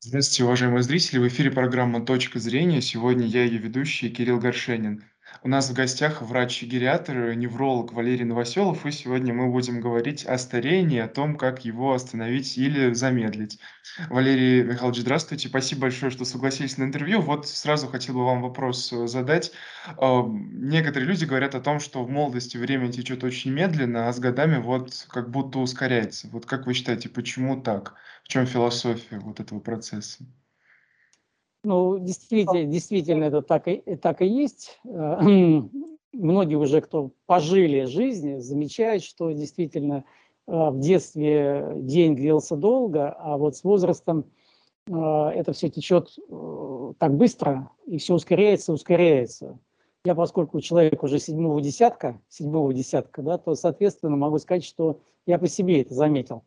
Здравствуйте, уважаемые зрители! В эфире программа "Точка зрения". Сегодня я ее ведущий Кирилл Горшенин. У нас в гостях врач-гериатр, невролог Валерий Новоселов, и сегодня мы будем говорить о старении, о том, как его остановить или замедлить. Валерий Михайлович, здравствуйте! Спасибо большое, что согласились на интервью. Вот сразу хотел бы вам вопрос, э, задать. Некоторые люди говорят о том, что в молодости время течет очень медленно, а с годами вот как будто ускоряется. Вот как вы считаете, почему так? В чём философия вот этого процесса? Ну, действительно действительно, это так и так и есть. Э, многие уже, кто пожили жизнь, замечают, что действительно, э, в детстве день длился долго, а вот с возрастом, э, это всё течет, так быстро, и всё ускоряется, ускоряется. Я, поскольку человек уже седьмого десятка седьмого десятка, да, то, соответственно, могу сказать, что я по себе это заметил.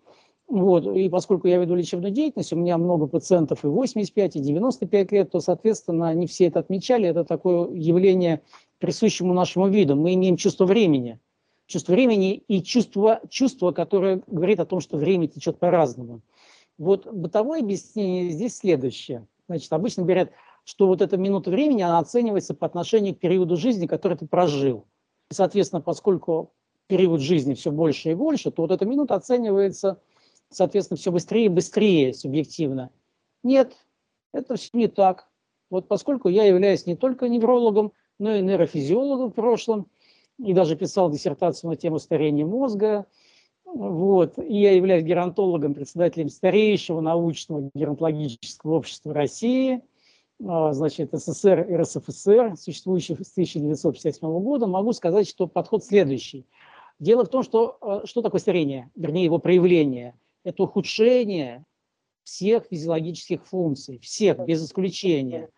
Вот, и поскольку я веду лечебную деятельность, у меня много пациентов и 85, и 95 лет, то, соответственно, они все это отмечали. Это такое явление, присущему нашему виду. Мы имеем чувство времени. Чувство времени и чувство, чувство, которое говорит о том, что время течет по-разному. Вот бытовое объяснение здесь следующее. Значит, обычно говорят, что вот эта минута времени, она оценивается по отношению к периоду жизни, который ты прожил. И, соответственно, поскольку период жизни все больше и больше, то вот эта минута оценивается соответственно, все быстрее и быстрее субъективно. Нет, это все не так. Вот поскольку я являюсь не только неврологом, но и нейрофизиологом в прошлом, и даже писал диссертацию на тему старения мозга, вот, и я являюсь геронтологом, председателем старейшего научного геронтологического общества России, а, значит, СССР и РСФСР, существующих с 1957 года, могу сказать, что подход следующий. Дело в том, что а, что такое старение, вернее его проявление – это ухудшение всех физиологических функций, всех без исключения.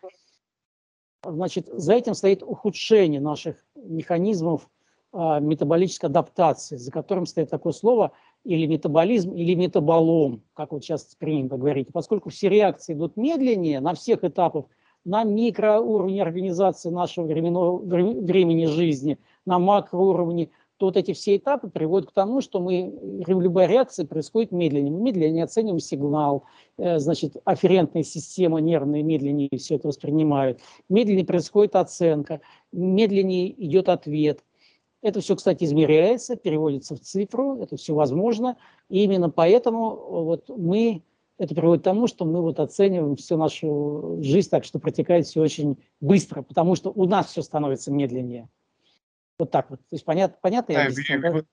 Значит, за этим стоит ухудшение наших механизмов э, метаболической адаптации, за которым стоит такое слово или метаболизм, или метаболом, как вот сейчас принято говорить. Поскольку все реакции идут медленнее на всех этапах, на микроуровне организации нашего временного, времени жизни, на макроуровне – то вот эти все этапы приводят к тому, что мы, любая реакция происходит медленнее. Мы медленнее оцениваем сигнал, э, значит, афферентная система нервная медленнее все это воспринимает. Медленнее происходит оценка, медленнее идет ответ. Это все, кстати, измеряется, переводится в цифру, это все возможно. И именно поэтому вот мы, это приводит к тому, что мы вот оцениваем всю нашу жизнь так, что протекает все очень быстро, потому что у нас все становится медленнее. Вот так вот. То есть понят, понятно я Да, объяснил, и да? вот.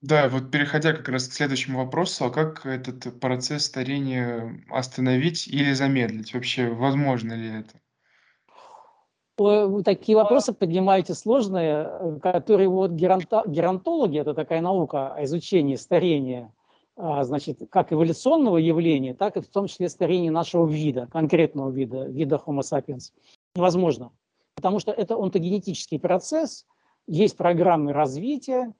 Да, вот переходя как раз к следующему вопросу, а как этот процесс старения остановить или замедлить? Вообще, возможно ли это? Такие вопросы поднимаете сложные, которые вот геронто геронтологи, это такая наука о изучении старения, а, значит, как эволюционного явления, так и в том числе старения нашего вида, конкретного вида, вида Homo sapiens. Невозможно, потому что это онтогенетический процесс, есть программы развития,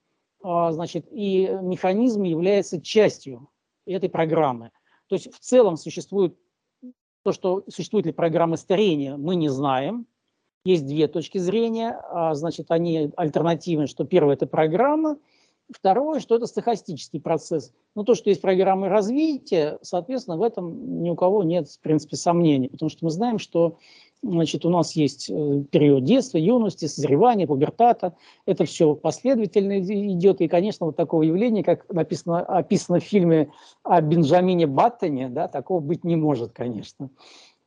а, значит, и механизм является частью этой программы. То есть в целом существует то, что существует ли программа старения, мы не знаем. Есть две точки зрения, а, значит, они альтернативны, что первое – это программа, второе, что это стохастический процесс. Но то, что есть программы развития, соответственно, в этом ни у кого нет, в принципе, сомнений, потому что мы знаем, что Значит, у нас есть э, период детства, юности, созревания, пубертата. Это все последовательно идет. И, конечно, вот такого явления, как написано, описано в фильме о Бенджамине Баттоне, да, такого быть не может, конечно.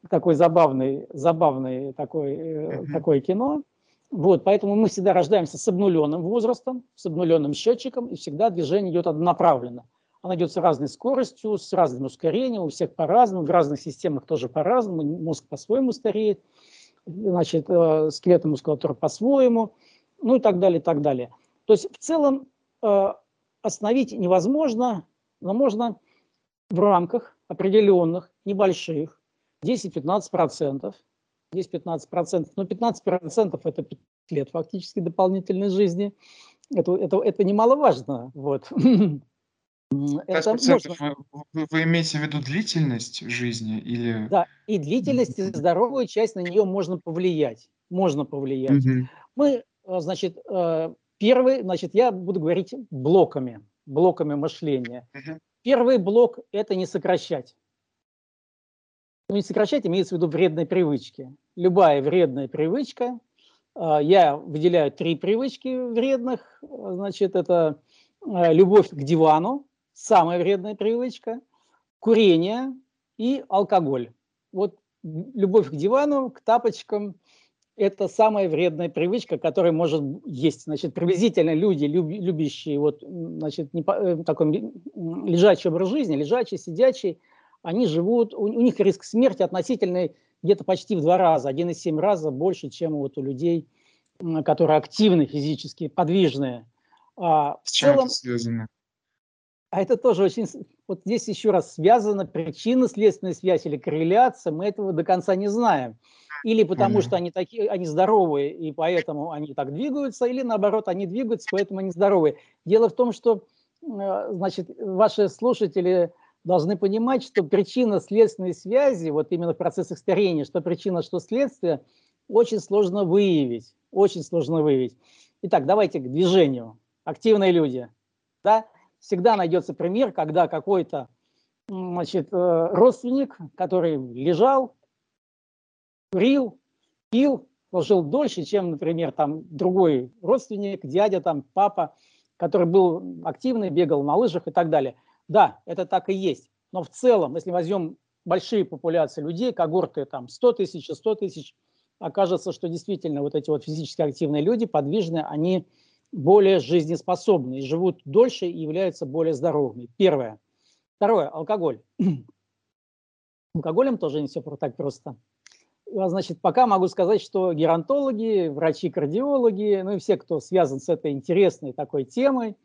Такой забавный, забавный такой, mm-hmm. такое кино. Вот, поэтому мы всегда рождаемся с обнуленным возрастом, с обнуленным счетчиком, и всегда движение идет однонаправленно. Она идет с разной скоростью, с разным ускорением, у всех по-разному, в разных системах тоже по-разному, мозг по-своему стареет, значит, э, скелетная мускулатура по-своему, ну и так далее, и так далее. То есть в целом э, остановить невозможно, но можно в рамках определенных, небольших, 10-15%, 10-15%, но 15% это 5 лет фактически дополнительной жизни, это, это, это немаловажно. Вот. Это можно. вы вы имеете в виду длительность жизни или Да, и длительность, и здоровую часть, на нее можно повлиять. Можно повлиять. Мгм. Мы, э, значит, э, первый, значит, я буду говорить блоками, блоками мышления. Мгм. Первый блок– это не сокращать. Ну, не сокращать, имеется в виду вредные привычки. Любая вредная привычка, а, я выделяю три привычки вредных, значит, это любовь к дивану, самая вредная привычка, курение и алкоголь. Вот любовь к дивану, к тапочкам – это самая вредная привычка, которая может есть. Значит, приблизительно люди, любящие вот, значит, не, э, такой лежачий образ жизни, лежачий, сидячий, они живут, у, у них риск смерти относительный где-то почти в два раза, 1,7 раза больше, чем вот у людей, которые активны физически, подвижные. А, чем целом, это связано? А это тоже очень... Вот здесь еще раз связана причинно-следственная связь или корреляция, мы этого до конца не знаем. Или потому что они такие, они здоровые, и поэтому они так двигаются, или наоборот, они двигаются, поэтому они здоровые. Дело в том, что, э, значит, ваши слушатели должны понимать, что причинно-следственной связи, вот именно в процессах старения, что причина, что следствие, очень сложно выявить. Очень сложно выявить. Итак, давайте к движению. Активные люди. Да? Всегда найдется пример, когда какой-то значит, э, родственник, который лежал, курил, пил, жил дольше, чем, например, там другой родственник, дядя, там, папа, который был активный, бегал на лыжах и так далее. Да, это так и есть. Но в целом, если возьмем большие популяции людей, когорты там 100 тысяч, 100 тысяч, окажется, что действительно вот эти вот физически активные люди, подвижные, они более жизнеспособны живут дольше и являются более здоровыми. Первое. Второе. Алкоголь. Алкоголем тоже не все так просто. А, значит, пока могу сказать, что геронтологи, врачи-кардиологи, ну и все, кто связан с этой интересной такой темой,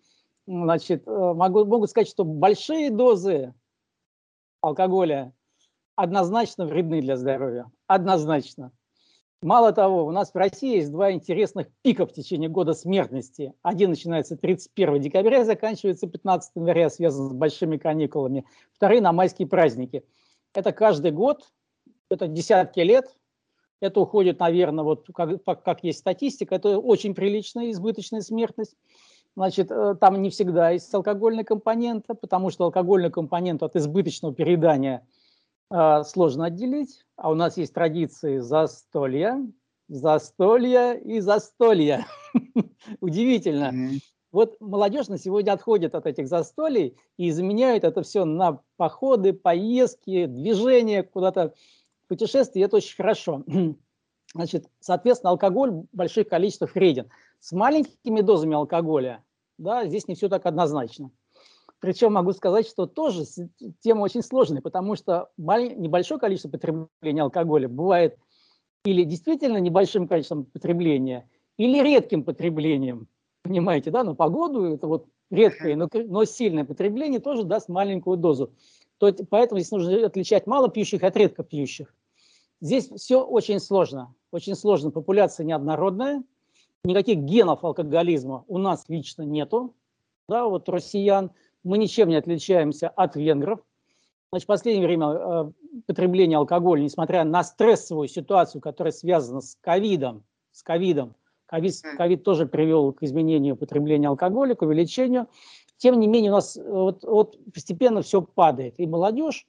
значит, э, могу, могут сказать, что большие дозы алкоголя однозначно вредны для здоровья. Однозначно. Мало того, у нас в России есть два интересных пика в течение года смертности. Один начинается 31 декабря и заканчивается 15 января, связан с большими каникулами. Вторые на майские праздники. Это каждый год, это десятки лет. Это уходит, наверное, вот как, как есть статистика, это очень приличная избыточная смертность. Значит, э, там не всегда есть алкогольный компонент, потому что алкогольный компонент от избыточного а, сложно отделить, а у нас есть традиции застолья, застолья и застолья. Удивительно. Вот молодежь на сегодня отходит от этих застолий и заменяет это все на походы, поездки, движения, куда-то путешествия. Это очень хорошо. Значит, соответственно, алкоголь в больших количествах вреден. С маленькими дозами алкоголя, да, здесь не все так однозначно. Причем могу сказать, что тоже тема очень сложная, потому что небольшое количество потребления алкоголя бывает или действительно небольшим количеством потребления, или редким потреблением. Понимаете, да? Но погоду это вот редкое, но, но сильное потребление тоже даст маленькую дозу. То, поэтому здесь нужно отличать мало пьющих от редко пьющих. Здесь все очень сложно. Очень сложно. Популяция неоднородная. Никаких генов алкоголизма у нас лично нету. Да, вот россиян – мы ничем не отличаемся от венгров. Значит, в последнее время э, потребление алкоголя, несмотря на стрессовую ситуацию, которая связана с ковидом, с ковидом, ковид, ковид тоже привел к изменению потребления алкоголя, к увеличению. Тем не менее, у нас э, вот, вот постепенно все падает. И молодежь,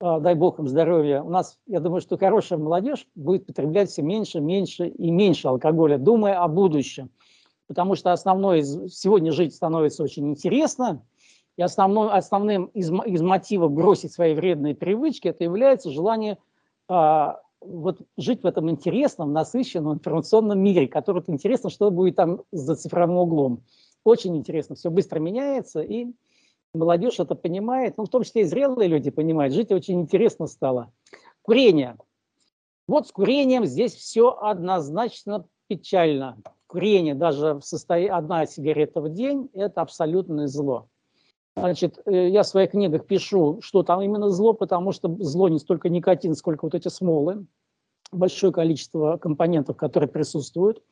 э, дай бог им здоровья, у нас, я думаю, что хорошая молодежь будет потреблять все меньше, меньше и меньше алкоголя, думая о будущем. Потому что основное, сегодня жить становится очень интересно, и основной, основным из, из мотивов бросить свои вредные привычки это является желание а, вот жить в этом интересном, насыщенном информационном мире, который интересно, что будет там за цифровым углом. Очень интересно, все быстро меняется, и молодежь это понимает, ну, в том числе и зрелые люди понимают, жить очень интересно стало. Курение. Вот с курением здесь все однозначно печально. Курение даже в состоянии одна сигарета в день – это абсолютное зло. Значит, э, я в своих книгах пишу, что там именно зло, потому что зло не столько никотин, сколько вот эти смолы, большое количество компонентов, которые присутствуют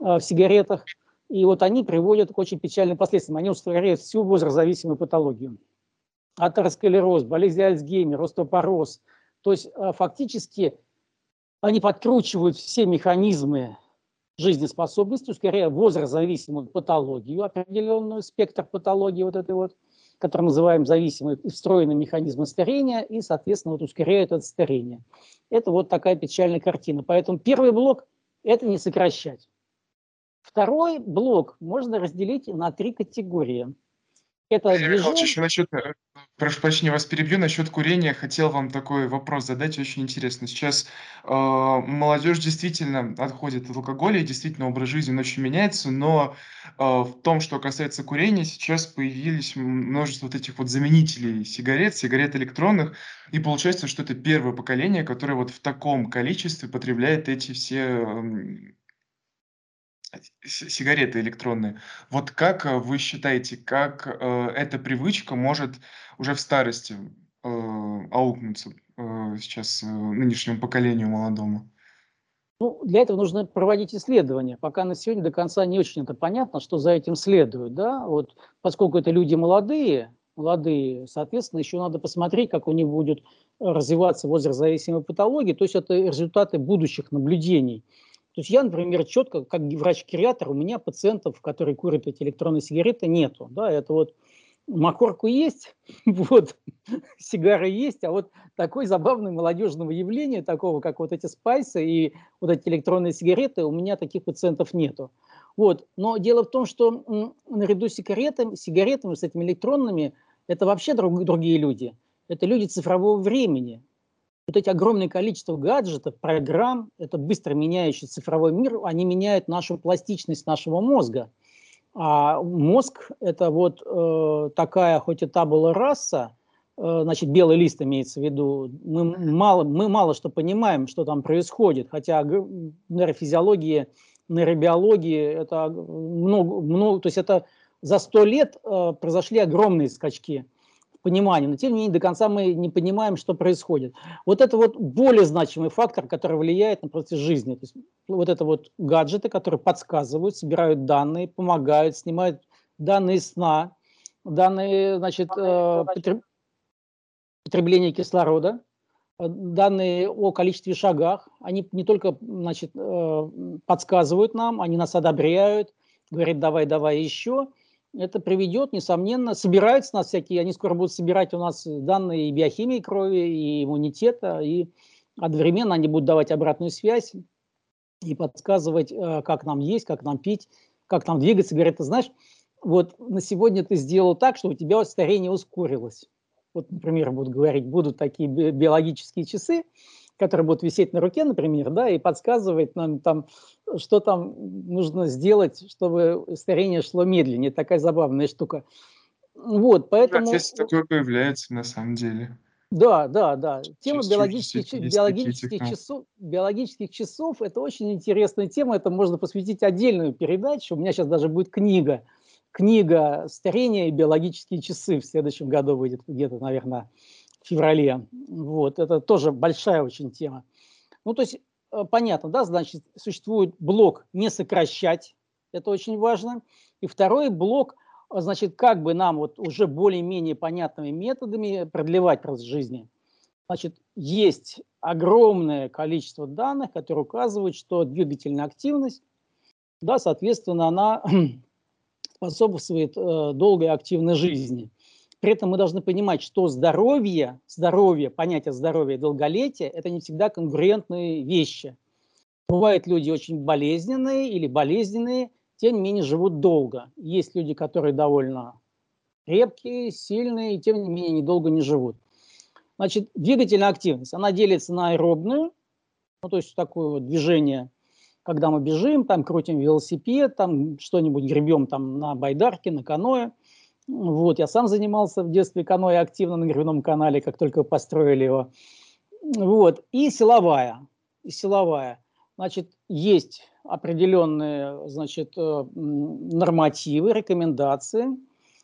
э, в сигаретах. И вот они приводят к очень печальным последствиям. Они ускоряют всю возрастзависимую патологию. Атеросклероз, болезнь Альцгеймера, остеопороз. То есть э, фактически они подкручивают все механизмы жизнескоспособности, ускоряя возрастзависимую патологию, определенную спектр патологии вот этой вот, которые называем зависимые встроенные механизмы старения, и, соответственно, вот ускоряют это старение. Это вот такая печальная картина. Поэтому первый блок – это не сокращать. Второй блок можно разделить на три категории. Это Валерий движение... Михайлович, еще насчет, э, прошу прощения, вас перебью, насчет курения. Хотел вам такой вопрос задать, очень интересно. Сейчас э, молодежь действительно отходит от алкоголя, и действительно образ жизни очень меняется, но э, в том, что касается курения, сейчас появились множество вот этих вот заменителей сигарет, сигарет электронных, и получается, что это первое поколение, которое вот в таком количестве потребляет эти все сигареты электронные. Вот как э, вы считаете, как э, эта привычка может уже в старости э, аукнуться сейчас нынешнему поколению молодому? Ну, для этого нужно проводить исследования. Пока на сегодня до конца не очень это понятно, что за этим следует. Да? Вот, поскольку это люди молодые, молодые, соответственно, еще надо посмотреть, как у них будет развиваться возрастзависимая патология, то есть это результаты будущих наблюдений. То есть я, например, четко, как врач-кириатр, у меня пациентов, которые курят эти электронные сигареты, нету. Да, это вот макорку есть, вот, сигары есть, а вот такой забавный молодежного явления, такого, как вот эти спайсы и вот эти электронные сигареты, у меня таких пациентов нету. Вот. Но дело в том, что наряду с сигаретами, сигаретами, с этими электронными, это вообще друг, другие люди. Это люди цифрового времени вот эти огромное количество гаджетов, программ, это быстро меняющий цифровой мир, они меняют нашу пластичность нашего мозга. А мозг – это вот э, такая, хоть и табула раса, э, значит, белый лист имеется в виду, мы мало, мы мало что понимаем, что там происходит, хотя нейрофизиология, нейробиология – это много, много, то есть это за сто лет э, произошли огромные скачки – пониманию, но тем не менее до конца мы не понимаем, что происходит. Вот это вот более значимый фактор, который влияет на процесс жизни. То есть вот это вот гаджеты, которые подсказывают, собирают данные, помогают, снимают данные сна, данные, значит, э, потребления кислорода, э, данные о количестве шагах. Они не только, значит, э, подсказывают нам, они нас одобряют, говорят, давай, давай еще – это приведет, несомненно, собираются нас всякие, они скоро будут собирать у нас данные и биохимии крови, и иммунитета, и одновременно они будут давать обратную связь и подсказывать, э, как нам есть, как нам пить, как нам двигаться. Говорят, ты знаешь, вот на сегодня ты сделал так, что у тебя старение ускорилось. Вот, например, будут говорить, будут такие биологические часы, который будет висеть на руке, например, да, и подсказывает нам там, что там нужно сделать, чтобы старение шло медленнее. Такая забавная штука. Вот, поэтому... Здесь такое появляется на самом деле. Да, да, да. Тема биологических, биологических, часов, биологических часов – это очень интересная тема. Это можно посвятить отдельную передачу. У меня сейчас даже будет книга. Книга «Старение и биологические часы» в следующем году выйдет где-то, наверное, феврале. Вот, это тоже большая очень тема. Ну, то есть, э, понятно, да, значит, существует блок «не сокращать», это очень важно. И второй блок, э, значит, как бы нам вот уже более-менее понятными методами продлевать процесс жизни. Значит, есть огромное количество данных, которые указывают, что двигательная активность, да, соответственно, она способствует э, долгой активной жизни – при этом мы должны понимать, что здоровье, здоровье, понятие здоровья и долголетия – это не всегда конкурентные вещи. Бывают люди очень болезненные или болезненные, тем не менее живут долго. Есть люди, которые довольно крепкие, сильные, и тем не менее недолго не живут. Значит, двигательная активность, она делится на аэробную, ну, то есть такое вот движение, когда мы бежим, там крутим велосипед, там что-нибудь гребем там на байдарке, на каное – вот, я сам занимался в детстве каноэ активно на Гребном канале, как только построили его. Вот, и силовая, и силовая. Значит, есть определенные, значит, э, нормативы, рекомендации,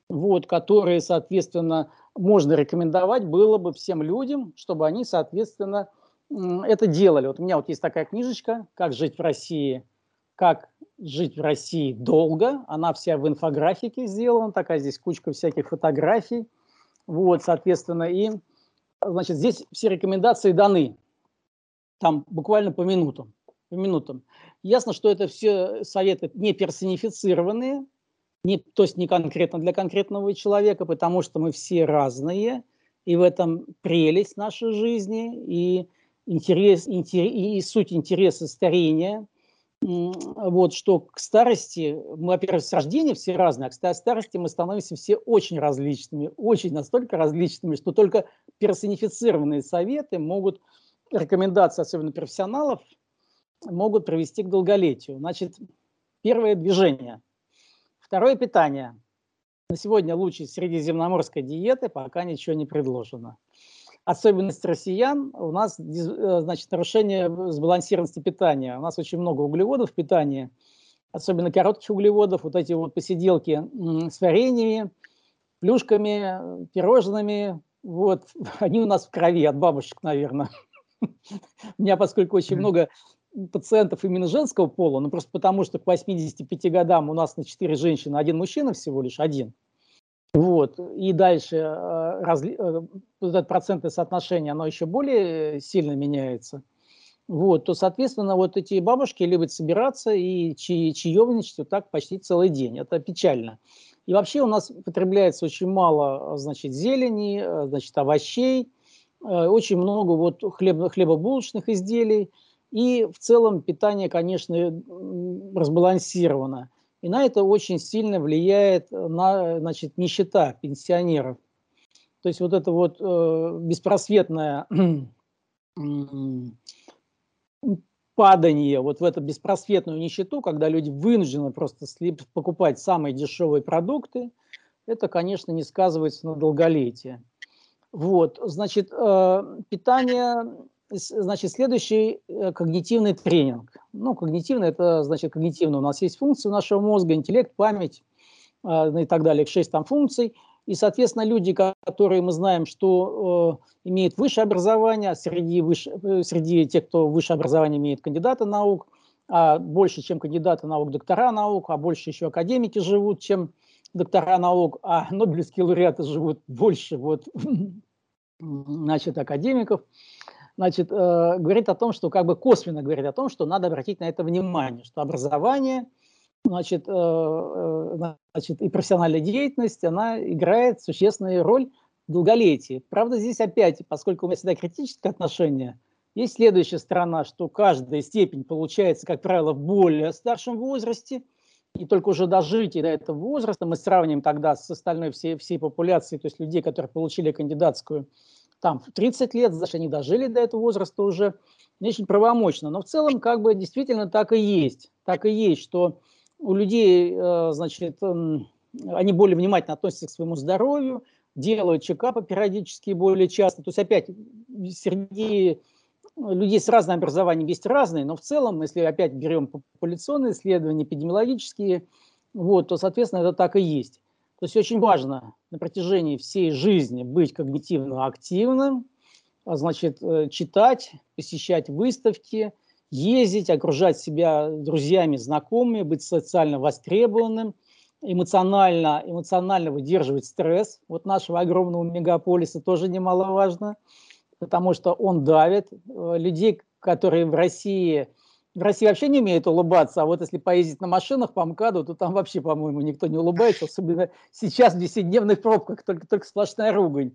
вот, которые, соответственно, можно рекомендовать было бы всем людям, чтобы они, соответственно, это делали. Вот у меня вот есть такая книжечка «Как жить в России», «Как жить в России долго. Она вся в инфографике сделана, такая здесь кучка всяких фотографий. Вот, соответственно, и, значит, здесь все рекомендации даны. Там буквально по минутам. По минутам. Ясно, что это все советы не персонифицированные, не, то есть не конкретно для конкретного человека, потому что мы все разные, и в этом прелесть нашей жизни, и, интерес, интерес, и суть интереса старения – вот, что к старости, мы, во-первых, с рождения все разные, а к старости мы становимся все очень различными, очень настолько различными, что только персонифицированные советы могут, рекомендации, особенно профессионалов, могут привести к долголетию. Значит, первое движение. Второе питание. На сегодня лучше средиземноморской диеты пока ничего не предложено особенность россиян, у нас э, значит, нарушение сбалансированности питания. У нас очень много углеводов в питании, особенно коротких углеводов, вот эти вот посиделки с вареньями, плюшками, пирожными, вот, они у нас в крови от бабушек, наверное. У меня, поскольку очень много пациентов именно женского пола, ну просто потому, что к 85 годам у нас на 4 женщины один мужчина всего лишь, один – вот. И дальше э, разли, э, это процентное соотношение, оно еще более сильно меняется. Вот, то, соответственно, вот эти бабушки любят собираться и чаевничать вот так почти целый день. Это печально. И вообще у нас потребляется очень мало, значит, зелени, э, значит, овощей, очень много вот хлеб, хлебобулочных изделий. И в целом питание, конечно, разбалансировано. И на это очень сильно влияет э, на, значит, нищета пенсионеров. То есть вот это вот э, беспросветное падание вот в эту беспросветную нищету, когда люди вынуждены просто покупать самые дешевые продукты, это, конечно, не сказывается на долголетие. Вот, значит, э, питание Значит, следующий э, когнитивный тренинг. Ну, когнитивный – это, значит, когнитивно. У нас есть функции нашего мозга, интеллект, память э, ну и так далее, шесть там функций. И, соответственно, люди, которые мы знаем, что э, имеют высшее образование, среди, выше, э, среди тех, кто высшее образование имеет кандидаты наук, а больше, чем кандидаты наук, доктора наук, а больше еще академики живут, чем доктора наук, а нобелевские лауреаты живут больше вот, значит, академиков значит, э, говорит о том, что как бы косвенно говорит о том, что надо обратить на это внимание, что образование, значит, э, э, значит и профессиональная деятельность, она играет существенную роль в долголетии. Правда, здесь опять, поскольку у меня всегда критическое отношение, есть следующая сторона, что каждая степень получается, как правило, в более старшем возрасте, и только уже дожитие до этого возраста мы сравним тогда с остальной всей, всей популяцией, то есть людей, которые получили кандидатскую там в 30 лет, значит, они дожили до этого возраста уже, не очень правомочно. Но в целом как бы действительно так и есть. Так и есть, что у людей, э, значит, они более внимательно относятся к своему здоровью, делают чекапы периодически более часто. То есть опять среди людей с разным образованием есть разные, но в целом, если опять берем популяционные исследования, эпидемиологические, вот, то, соответственно, это так и есть. То есть очень важно на протяжении всей жизни быть когнитивно активным, а значит, э, читать, посещать выставки, ездить, окружать себя друзьями, знакомыми, быть социально востребованным, эмоционально, эмоционально выдерживать стресс. Вот нашего огромного мегаполиса тоже немаловажно, потому что он давит. Э, людей, которые в России в России вообще не умеют улыбаться, а вот если поездить на машинах по МКАДу, то там вообще, по-моему, никто не улыбается, особенно сейчас в десятидневных пробках, только, только сплошная ругань.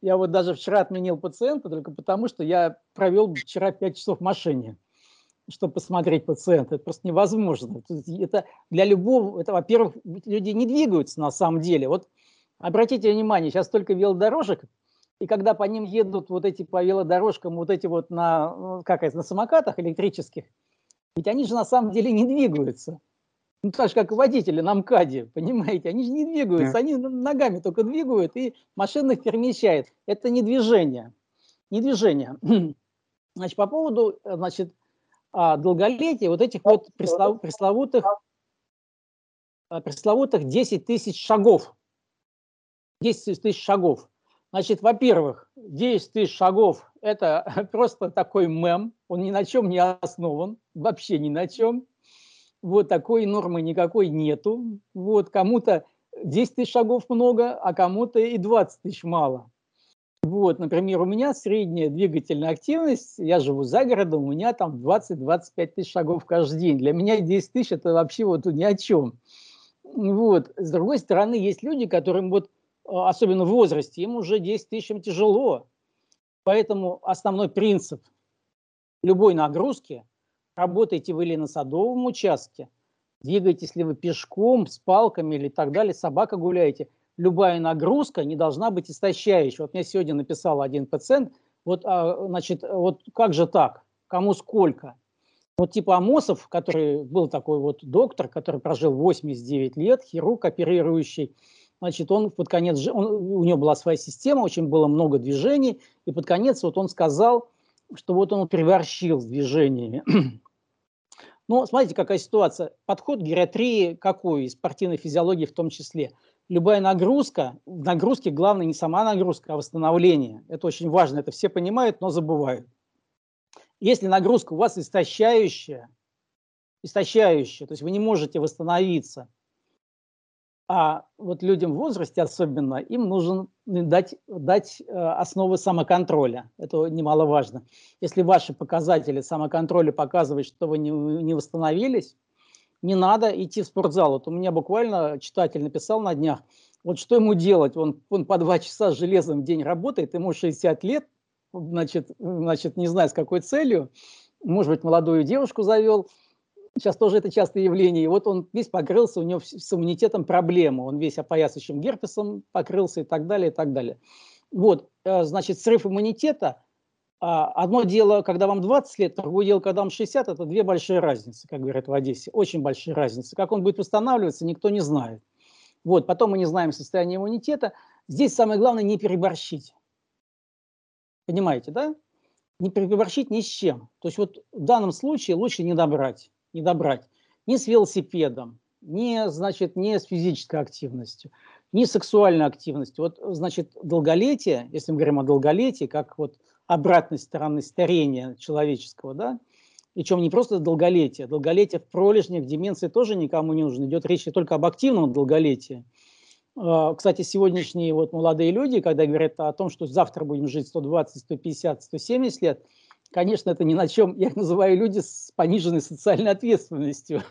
Я вот даже вчера отменил пациента только потому, что я провел вчера 5 часов в машине, чтобы посмотреть пациента. Это просто невозможно. Это для любого, это, во-первых, люди не двигаются на самом деле. Вот обратите внимание, сейчас только велодорожек, и когда по ним едут вот эти по велодорожкам, вот эти вот на, ну, как это, на самокатах электрических, ведь они же на самом деле не двигаются. Ну, так же, как и водители на МКАДе, понимаете, они же не двигаются, они ногами только двигают и машина их перемещает. Это не движение. Не движение. Значит, по поводу, значит, а, долголетия вот этих вот преслов, пресловутых, а, пресловутых 10 тысяч шагов. 10 тысяч шагов. Значит, во-первых, 10 тысяч шагов – это просто такой мем, он ни на чем не основан, вообще ни на чем. Вот такой нормы никакой нету. Вот кому-то 10 тысяч шагов много, а кому-то и 20 тысяч мало. Вот, например, у меня средняя двигательная активность, я живу за городом, у меня там 20-25 тысяч шагов каждый день. Для меня 10 тысяч – это вообще вот ни о чем. Вот. С другой стороны, есть люди, которым вот, а, особенно в возрасте, им уже 10 тысяч тяжело. Поэтому основной принцип любой нагрузки – работаете вы или на садовом участке, двигаетесь ли вы пешком, с палками или так далее, собака гуляете, любая нагрузка не должна быть истощающей. Вот мне сегодня написал один пациент, вот, а, значит, вот как же так, кому сколько – вот типа Амосов, который был такой вот доктор, который прожил 89 лет, хирург оперирующий, значит, он под конец, он, у него была своя система, очень было много движений, и под конец вот он сказал, что вот он переборщил с движениями. Но смотрите, какая ситуация. Подход к гериатрии какой, и спортивной физиологии в том числе. Любая нагрузка, в нагрузке главное не сама нагрузка, а восстановление. Это очень важно, это все понимают, но забывают. Если нагрузка у вас истощающая, истощающая, то есть вы не можете восстановиться, а вот людям в возрасте особенно, им нужно дать, дать э, основы самоконтроля. Это немаловажно. Если ваши показатели самоконтроля показывают, что вы не, не восстановились, не надо идти в спортзал. Вот у меня буквально читатель написал на днях, вот что ему делать? Он, он по два часа с железом в день работает, ему 60 лет, значит, значит, не знаю с какой целью, может быть, молодую девушку завел, сейчас тоже это частое явление, и вот он весь покрылся, у него с иммунитетом проблема, он весь опоясывающим герпесом покрылся и так далее, и так далее. Вот, э, значит, срыв иммунитета, а, одно дело, когда вам 20 лет, другое дело, когда вам 60, это две большие разницы, как говорят в Одессе, очень большие разницы. Как он будет восстанавливаться, никто не знает. Вот, потом мы не знаем состояние иммунитета. Здесь самое главное не переборщить. Понимаете, да? Не переборщить ни с чем. То есть вот в данном случае лучше не добрать, не добрать ни с велосипедом, ни, значит, ни с физической активностью, ни с сексуальной активностью. Вот, значит, долголетие, если мы говорим о долголетии, как вот обратной стороны старения человеческого, да, причем не просто долголетие, долголетие в пролежнях, деменции тоже никому не нужно. Идет речь только об активном долголетии – а, кстати, сегодняшние вот молодые люди, когда говорят о том, что завтра будем жить 120, 150, 170 лет, конечно, это ни на чем, я их называю люди с пониженной социальной ответственностью.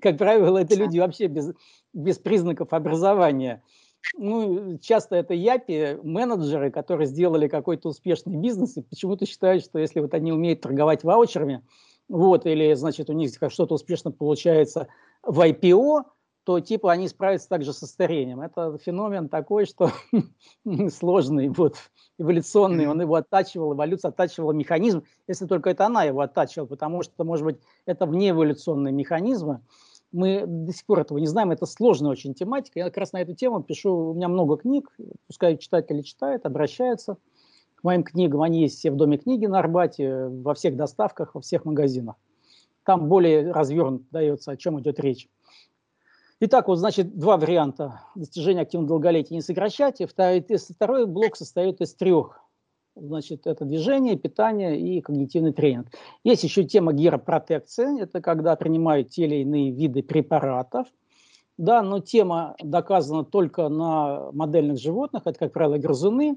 Как правило, это люди вообще без, без признаков образования. Ну, часто это япи, менеджеры, которые сделали какой-то успешный бизнес и почему-то считают, что если вот они умеют торговать ваучерами, вот, или, значит, у них что-то успешно получается в IPO, то типа они справятся также со старением. Это феномен такой, что сложный, вот, эволюционный, он его оттачивал, эволюция оттачивала механизм, если только это она его оттачивала, потому что, может быть, это внеэволюционные механизмы. Мы до сих пор этого не знаем, это сложная очень тематика. Я как раз на эту тему пишу, у меня много книг, пускай читатели читают, обращаются к моим книгам. Они есть все в Доме книги на Арбате, во всех доставках, во всех магазинах. Там более развернут дается, о чем идет речь. Итак, вот, значит, два варианта достижения активного долголетия не сокращать. И второй, второй блок состоит из трех. Значит, это движение, питание и когнитивный тренинг. Есть еще тема геропротекции. Это когда принимают те или иные виды препаратов. Да, но тема доказана только на модельных животных. Это, как правило, грызуны.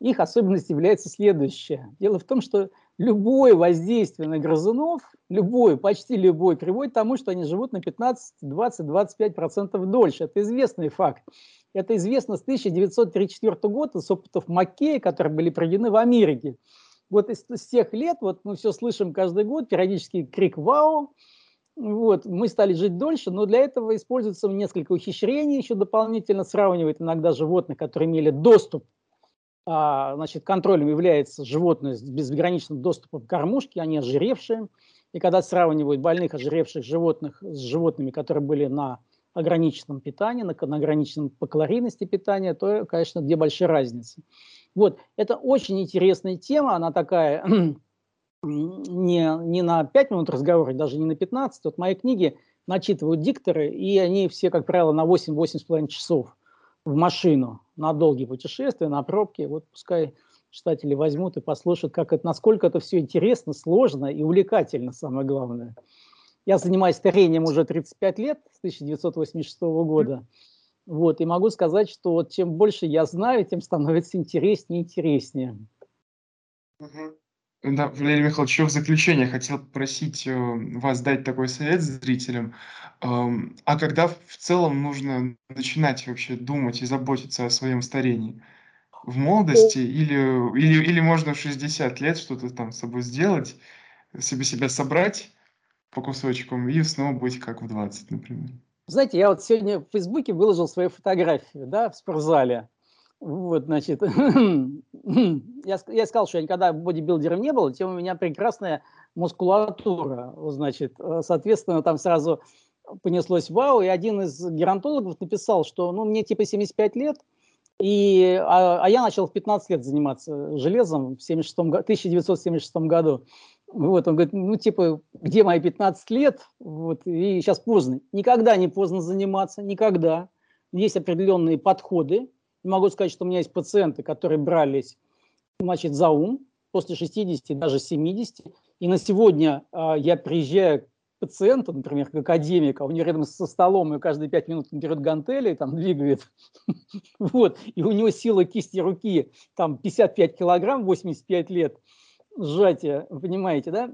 Их особенность является следующая. Дело в том, что любое воздействие на грызунов, любое, почти любое, приводит к тому, что они живут на 15, 20, 25% дольше. Это известный факт. Это известно с 1934 года, с опытов Маккея, которые были проведены в Америке. Вот из, с тех лет, вот мы все слышим каждый год, периодически крик «Вау!», вот, мы стали жить дольше, но для этого используется несколько ухищрений, еще дополнительно сравнивают иногда животных, которые имели доступ значит, контролем является животное с безграничным доступом к кормушке, они ожиревшие. И когда сравнивают больных ожиревших животных с животными, которые были на ограниченном питании, на, на ограниченном по калорийности питания, то, конечно, две большие разницы. Вот, это очень интересная тема, она такая не, не на 5 минут разговора, даже не на 15. Вот мои книги начитывают дикторы, и они все, как правило, на 8-8,5 часов в машину на долгие путешествия, на пробки. Вот пускай читатели возьмут и послушают, как это, насколько это все интересно, сложно и увлекательно, самое главное. Я занимаюсь старением уже 35 лет, с 1986 года. Вот, и могу сказать, что вот чем больше я знаю, тем становится интереснее и интереснее. Угу. Да, Валерий Михайлович, в заключение хотел попросить, э, вас дать такой совет зрителям. Ам, а когда в целом нужно начинать вообще думать и заботиться о своем старении? В молодости или или или можно в 60 лет что-то там с собой сделать, себе себя собрать по кусочкам и снова быть как в 20, например? Знаете, я вот сегодня в "Фейсбуке" выложил свою фотографию, да, в спортзале. Вот, значит, я я сказал, что я никогда бодибилдером не был, тем у меня прекрасная мускулатура. Значит, э, соответственно, там сразу понеслось вау, и один из геронтологов написал, что, ну, мне типа 75 лет, и, а, а я начал в 15 лет заниматься железом в 76 го 1976 году. Вот, он говорит, ну, типа, где мои 15 лет? Вот, и сейчас поздно. Никогда не поздно заниматься, никогда. Есть определенные подходы, Могу сказать, что у меня есть пациенты, которые брались значит, за ум после 60, даже 70. И на сегодня э, я приезжаю к пациенту, например, к академику, а у него рядом со столом, и каждые 5 минут он берет гантели, там двигает, вот, и у него сила кисти руки там 55 килограмм, 85 лет сжатия, понимаете, да?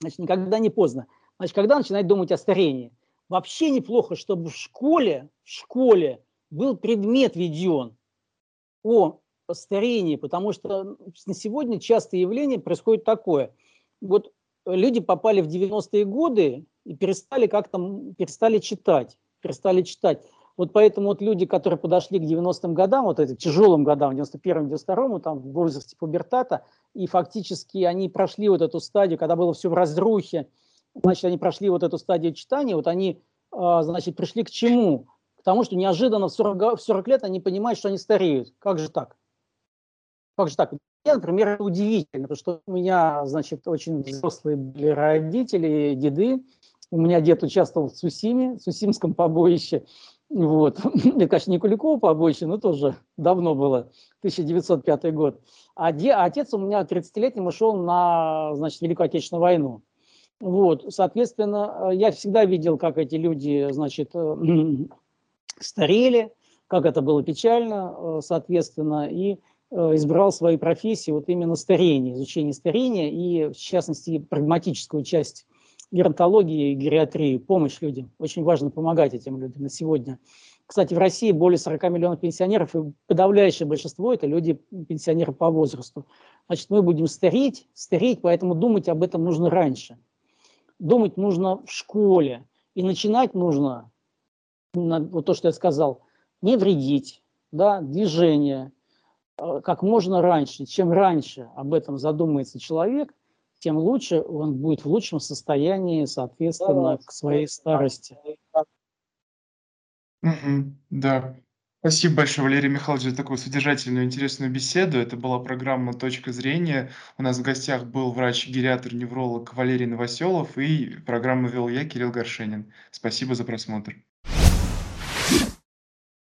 Значит, никогда не поздно. Значит, когда начинать думать о старении? Вообще неплохо, чтобы в школе, в школе был предмет введен о старении, потому что на сегодня частое явление происходит такое. Вот люди попали в 90-е годы и перестали как-то перестали читать, перестали читать. Вот поэтому вот люди, которые подошли к 90-м годам, вот этим тяжелым годам, 91-м, 92-м, там, в возрасте пубертата, и фактически они прошли вот эту стадию, когда было все в разрухе, значит, они прошли вот эту стадию читания, вот они, а, значит, пришли к чему? Потому что неожиданно в 40, в 40 лет они понимают, что они стареют. Как же так? Как же так? Я, например, удивительно, потому что у меня, значит, очень взрослые были родители, деды. У меня дед участвовал в Сусиме, в Сусимском побоище. Вот. Это, конечно, не Куликово побоище, но тоже давно было, 1905 год. А, а отец у меня 30-летним ушел на, значит, Великую Отечественную войну. Вот, соответственно, я всегда видел, как эти люди, значит, старели, как это было печально, э, соответственно, и э, избрал свою профессию вот именно старение, изучение старения и, в частности, прагматическую часть геронтологии и гериатрии, помощь людям. Очень важно помогать этим людям на сегодня. Кстати, в России более 40 миллионов пенсионеров, и подавляющее большинство – это люди, пенсионеры по возрасту. Значит, мы будем стареть, стареть, поэтому думать об этом нужно раньше. Думать нужно в школе, и начинать нужно вот то, что я сказал, не вредить, да, движение, э, как можно раньше. Чем раньше об этом задумается человек, тем лучше он будет в лучшем состоянии, соответственно, к своей старости. Мгм. Да. Спасибо большое, Валерий Михайлович, за такую содержательную, интересную беседу. Это была программа «Точка зрения». У нас в гостях был врач-гериатр-невролог Валерий Новоселов, и программу вел я, Кирилл Горшенин. Спасибо за просмотр.